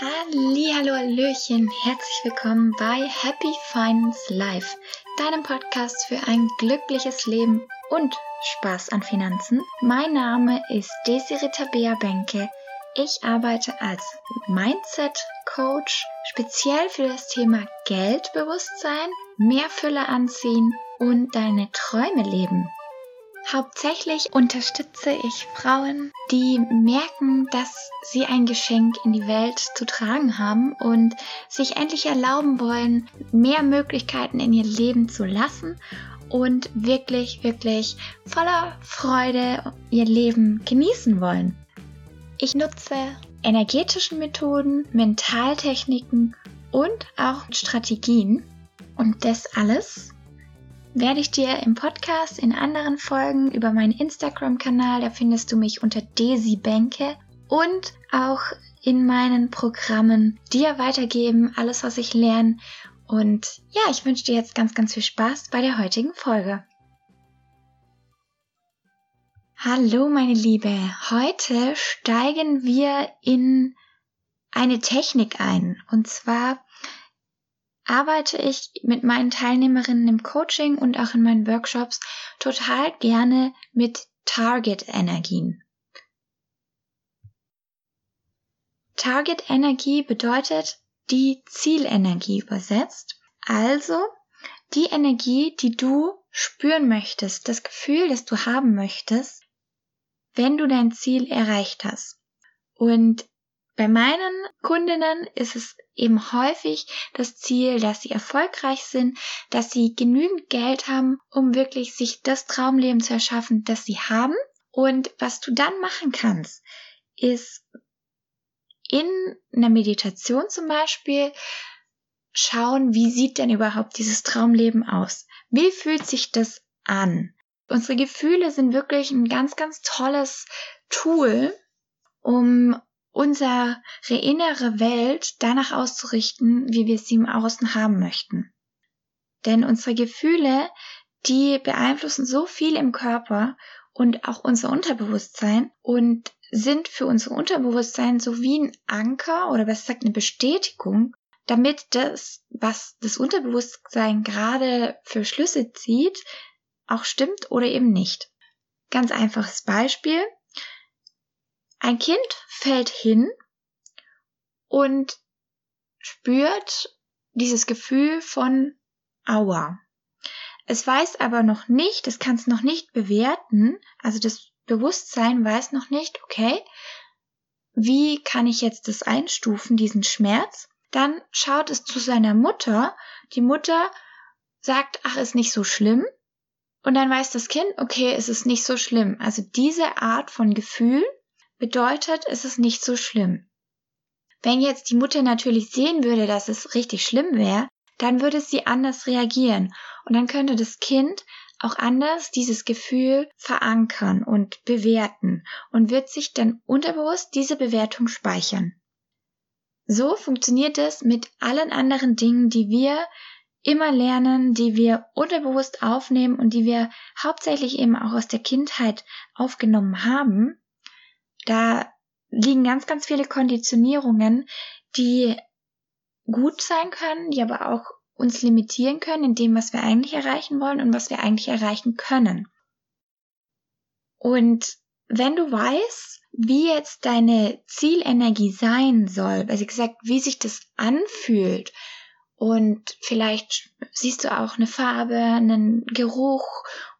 Hallo, Hallöchen, herzlich willkommen bei Happy Finance Life, deinem Podcast für ein glückliches Leben und Spaß an Finanzen. Mein Name ist Desiree Tabea Benke. Ich arbeite als Mindset Coach, speziell für das Thema Geldbewusstsein, mehr Fülle anziehen und deine Träume leben. Hauptsächlich unterstütze ich Frauen, die merken, dass sie ein Geschenk in die Welt zu tragen haben und sich endlich erlauben wollen, mehr Möglichkeiten in ihr Leben zu lassen und wirklich, wirklich voller Freude ihr Leben genießen wollen. Ich nutze energetischen Methoden, Mentaltechniken und auch Strategien. Und das alles werde ich dir im Podcast in anderen Folgen über meinen Instagram-Kanal, da findest du mich unter Desi Bänke und auch in meinen Programmen dir weitergeben, alles was ich lerne. Und ja, ich wünsche dir jetzt ganz, ganz viel Spaß bei der heutigen Folge. Hallo meine Liebe, heute steigen wir in eine Technik ein. Und zwar arbeite ich mit meinen Teilnehmerinnen im Coaching und auch in meinen Workshops total gerne mit Target-Energien. Target-Energie bedeutet die Zielenergie übersetzt. Also die Energie, die du spüren möchtest, das Gefühl, das du haben möchtest, wenn du dein Ziel erreicht hast. Und bei meinen Kundinnen ist es eben häufig das Ziel, dass sie erfolgreich sind, dass sie genügend Geld haben, um wirklich sich das Traumleben zu erschaffen, das sie haben. Und was du dann machen kannst, ist in einer Meditation zum Beispiel schauen, wie sieht denn überhaupt dieses Traumleben aus? Wie fühlt sich das an? Unsere Gefühle sind wirklich ein ganz, ganz tolles Tool, um unsere innere Welt danach auszurichten, wie wir sie im Außen haben möchten. Denn unsere Gefühle, die beeinflussen so viel im Körper und auch unser Unterbewusstsein und sind für unser Unterbewusstsein so wie ein Anker oder besser gesagt eine Bestätigung, damit das, was das Unterbewusstsein gerade für Schlüsse zieht, auch stimmt oder eben nicht. Ganz einfaches Beispiel. Ein Kind fällt hin und spürt dieses Gefühl von Aua. Es weiß aber noch nicht, es kann es noch nicht bewerten, also das Bewusstsein weiß noch nicht, okay, wie kann ich jetzt das einstufen, diesen Schmerz? Dann schaut es zu seiner Mutter. Die Mutter sagt, ach, ist nicht so schlimm. Und dann weiß das Kind, okay, es ist nicht so schlimm. Also diese Art von Gefühl bedeutet, es ist nicht so schlimm. Wenn jetzt die Mutter natürlich sehen würde, dass es richtig schlimm wäre, dann würde sie anders reagieren und dann könnte das Kind auch anders dieses Gefühl verankern und bewerten und wird sich dann unterbewusst diese Bewertung speichern. So funktioniert es mit allen anderen Dingen, die wir immer lernen, die wir unterbewusst aufnehmen und die wir hauptsächlich eben auch aus der Kindheit aufgenommen haben. Da liegen ganz, ganz viele Konditionierungen, die gut sein können, die aber auch uns limitieren können in dem, was wir eigentlich erreichen wollen und was wir eigentlich erreichen können. Und wenn du weißt, wie jetzt deine Zielenergie sein soll, also gesagt, wie sich das anfühlt und vielleicht siehst du auch eine Farbe, einen Geruch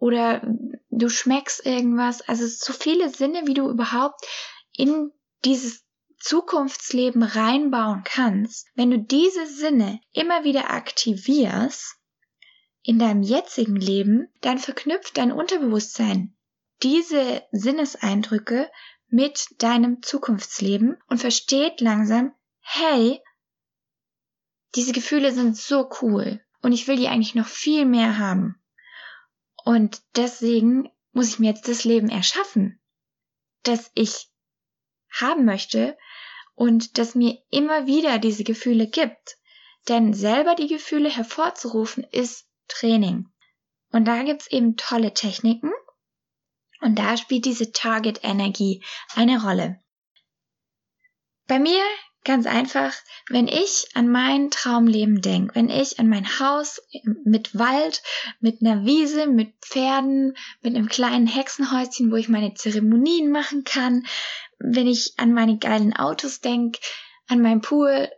oder du schmeckst irgendwas. Also so viele Sinne, wie du überhaupt in dieses Zukunftsleben reinbauen kannst. Wenn du diese Sinne immer wieder aktivierst in deinem jetzigen Leben, dann verknüpft dein Unterbewusstsein diese Sinneseindrücke mit deinem Zukunftsleben und versteht langsam, hey, diese Gefühle sind so cool und ich will die eigentlich noch viel mehr haben. Und deswegen muss ich mir jetzt das Leben erschaffen, das ich haben möchte und das mir immer wieder diese Gefühle gibt. Denn selber die Gefühle hervorzurufen ist Training. Und da gibt's eben tolle Techniken. Und da spielt diese Target-Energie eine Rolle. Bei mir Ganz einfach, wenn ich an mein Traumleben denke, wenn ich an mein Haus mit Wald, mit einer Wiese, mit Pferden, mit einem kleinen Hexenhäuschen, wo ich meine Zeremonien machen kann, wenn ich an meine geilen Autos denke, an mein Pool,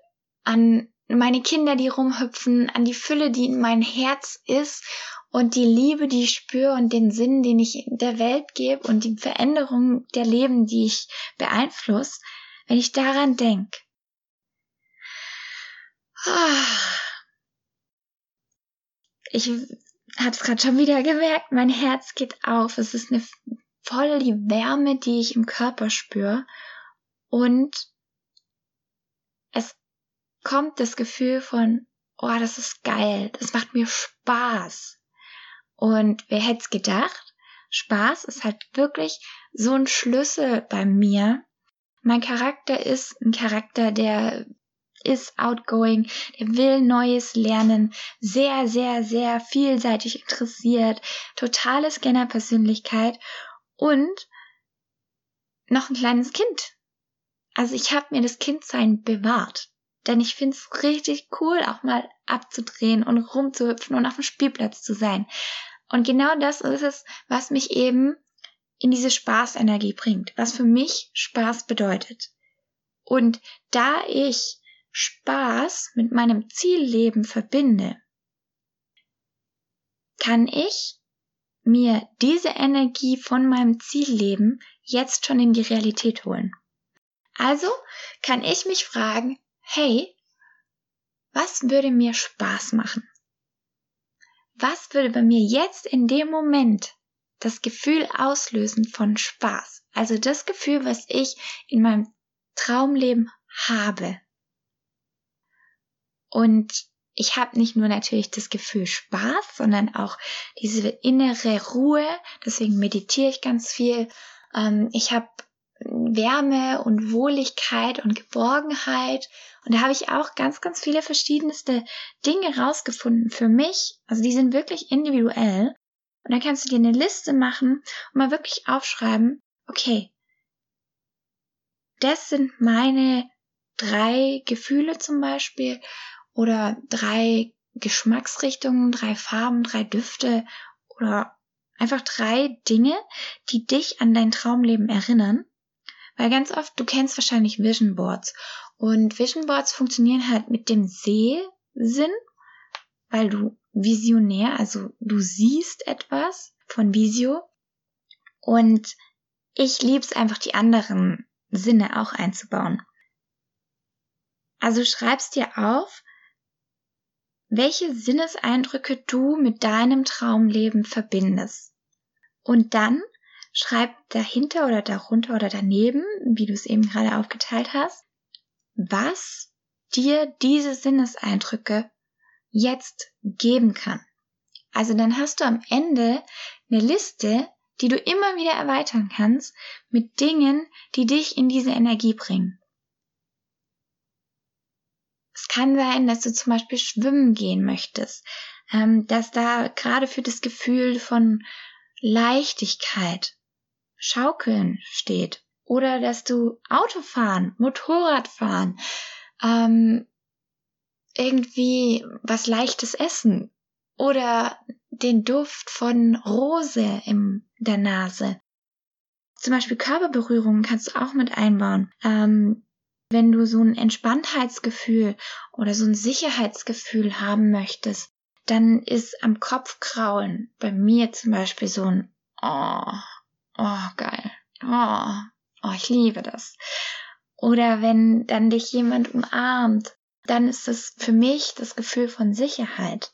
an meine Kinder, die rumhüpfen, an die Fülle, die in mein Herz ist und die Liebe, die ich spüre und den Sinn, den ich der Welt gebe und die Veränderung der Leben, die ich beeinflusse, wenn ich daran denke. Ich habe es gerade schon wieder gemerkt, mein Herz geht auf. Es ist eine voll die Wärme, die ich im Körper spüre und es kommt das Gefühl von, oh, das ist geil, das macht mir Spaß. Und wer hätte es gedacht? Spaß ist halt wirklich so ein Schlüssel bei mir. Mein Charakter ist ein Charakter, der ist outgoing, der will Neues lernen, sehr, sehr, sehr vielseitig interessiert, totale Scanner-Persönlichkeit und noch ein kleines Kind. Also ich habe mir das Kindsein bewahrt. Denn ich find's richtig cool, auch mal abzudrehen und rumzuhüpfen und auf dem Spielplatz zu sein. Und genau das ist es, was mich eben in diese Spaßenergie bringt, was für mich Spaß bedeutet. Und da ich Spaß mit meinem Zielleben verbinde, kann ich mir diese Energie von meinem Zielleben jetzt schon in die Realität holen. Also kann ich mich fragen, hey, was würde mir Spaß machen? was würde bei mir jetzt in dem Moment das Gefühl auslösen von Spaß? Also das Gefühl, was ich in meinem Traumleben habe. Und ich habe nicht nur natürlich das Gefühl Spaß, sondern auch diese innere Ruhe. Deswegen meditiere ich ganz viel. Ähm, ich habe Wärme und Wohligkeit und Geborgenheit. Und da habe ich auch ganz, ganz viele verschiedenste Dinge rausgefunden für mich. Also die sind wirklich individuell. Und dann kannst du dir eine Liste machen und mal wirklich aufschreiben, okay, das sind meine drei Gefühle zum Beispiel oder drei Geschmacksrichtungen, drei Farben, drei Düfte oder einfach drei Dinge, die dich an dein Traumleben erinnern. Weil ganz oft, du kennst wahrscheinlich Vision Boards. Und Vision Boards funktionieren halt mit dem Sehsinn, weil du visionär, also du siehst etwas von Visio. Und ich lieb's einfach, die anderen Sinne auch einzubauen. Also schreibst dir auf, welche Sinneseindrücke du mit deinem Traumleben verbindest. Und dann schreib dahinter oder darunter oder daneben, wie du es eben gerade aufgeteilt hast, was dir diese Sinneseindrücke jetzt geben kann. Also dann hast du am Ende eine Liste, die du immer wieder erweitern kannst mit Dingen, die dich in diese Energie bringen. Es kann sein, dass du zum Beispiel schwimmen gehen möchtest, ähm, dass da gerade für das Gefühl von Leichtigkeit Schaukeln steht oder dass du Autofahren, Motorradfahren, ähm, irgendwie was leichtes essen oder den Duft von Rose in der Nase. Zum Beispiel Körperberührungen kannst du auch mit einbauen. Ähm, wenn du so ein Entspanntheitsgefühl oder so ein Sicherheitsgefühl haben möchtest, dann ist am Kopf kraulen bei mir zum Beispiel so ein Oh, oh, geil. Oh, oh, ich liebe das. Oder wenn dann dich jemand umarmt, dann ist das für mich das Gefühl von Sicherheit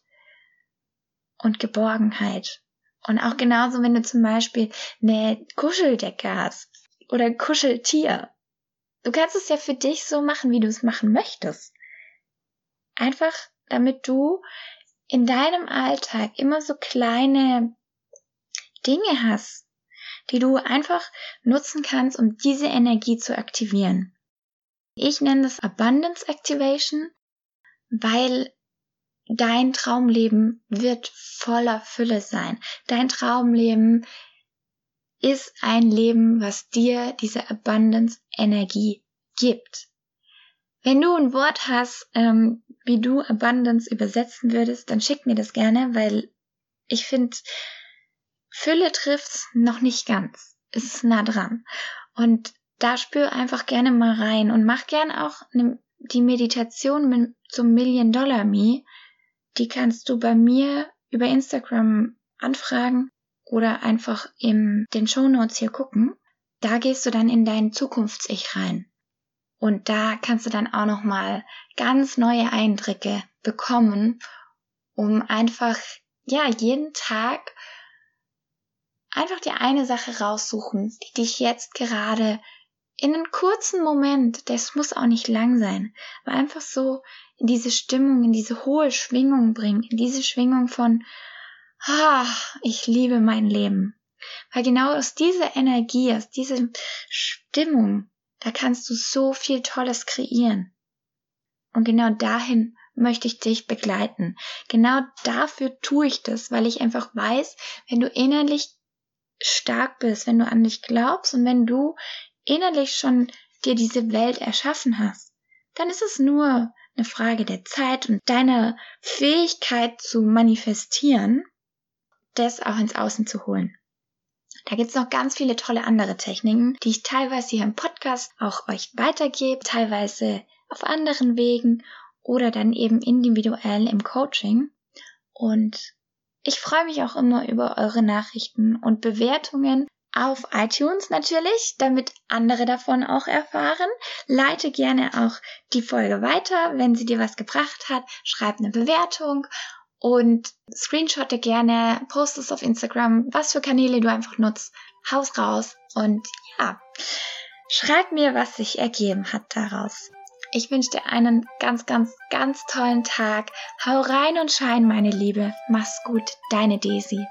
und Geborgenheit. Und auch genauso, wenn du zum Beispiel eine Kuscheldecke hast oder ein Kuscheltier. Du kannst es ja für dich so machen, wie du es machen möchtest. Einfach, damit du in deinem Alltag immer so kleine Dinge hast, die du einfach nutzen kannst, um diese Energie zu aktivieren. Ich nenne das Abundance Activation, weil dein Traumleben wird voller Fülle sein. Dein Traumleben ist ein Leben, was dir diese Abundance Energie gibt. Wenn du ein Wort hast, ähm, wie du Abundance übersetzen würdest, dann schick mir das gerne, weil ich finde, Fülle trifft's noch nicht ganz. Es ist nah dran. Und da spür einfach gerne mal rein und mach gern auch ne, die Meditation mit, zum Million Dollar Me. Die kannst du bei mir über Instagram anfragen oder einfach in den Show Notes hier gucken. Da gehst du dann in dein Zukunfts-Ich rein. Und da kannst du dann auch nochmal ganz neue Eindrücke bekommen, um einfach, ja, jeden Tag einfach die eine Sache raussuchen, die dich jetzt gerade in einen kurzen Moment, das muss auch nicht lang sein, aber einfach so in diese Stimmung, in diese hohe Schwingung bringen, in diese Schwingung von, ah, ich liebe mein Leben. Weil genau aus dieser Energie, aus dieser Stimmung, da kannst du so viel Tolles kreieren. Und genau dahin möchte ich dich begleiten. Genau dafür tue ich das, weil ich einfach weiß, wenn du innerlich stark bist, wenn du an dich glaubst und wenn du innerlich schon dir diese Welt erschaffen hast, dann ist es nur eine Frage der Zeit und deiner Fähigkeit zu manifestieren, das auch ins Außen zu holen. Da gibt's noch ganz viele tolle andere Techniken, die ich teilweise hier im Podcast auch euch weitergebe, teilweise auf anderen Wegen oder dann eben individuell im Coaching. Und ich freue mich auch immer über eure Nachrichten und Bewertungen auf iTunes natürlich, damit andere davon auch erfahren. Leite gerne auch die Folge weiter, wenn sie dir was gebracht hat. Schreib eine Bewertung und screenshotte gerne, post es auf Instagram, was für Kanäle du einfach nutzt. Haus raus und ja, schreib mir, was sich ergeben hat daraus. Ich wünsche dir einen ganz, ganz, ganz tollen Tag. Hau rein und schein, meine Liebe. Mach's gut, deine Daisy.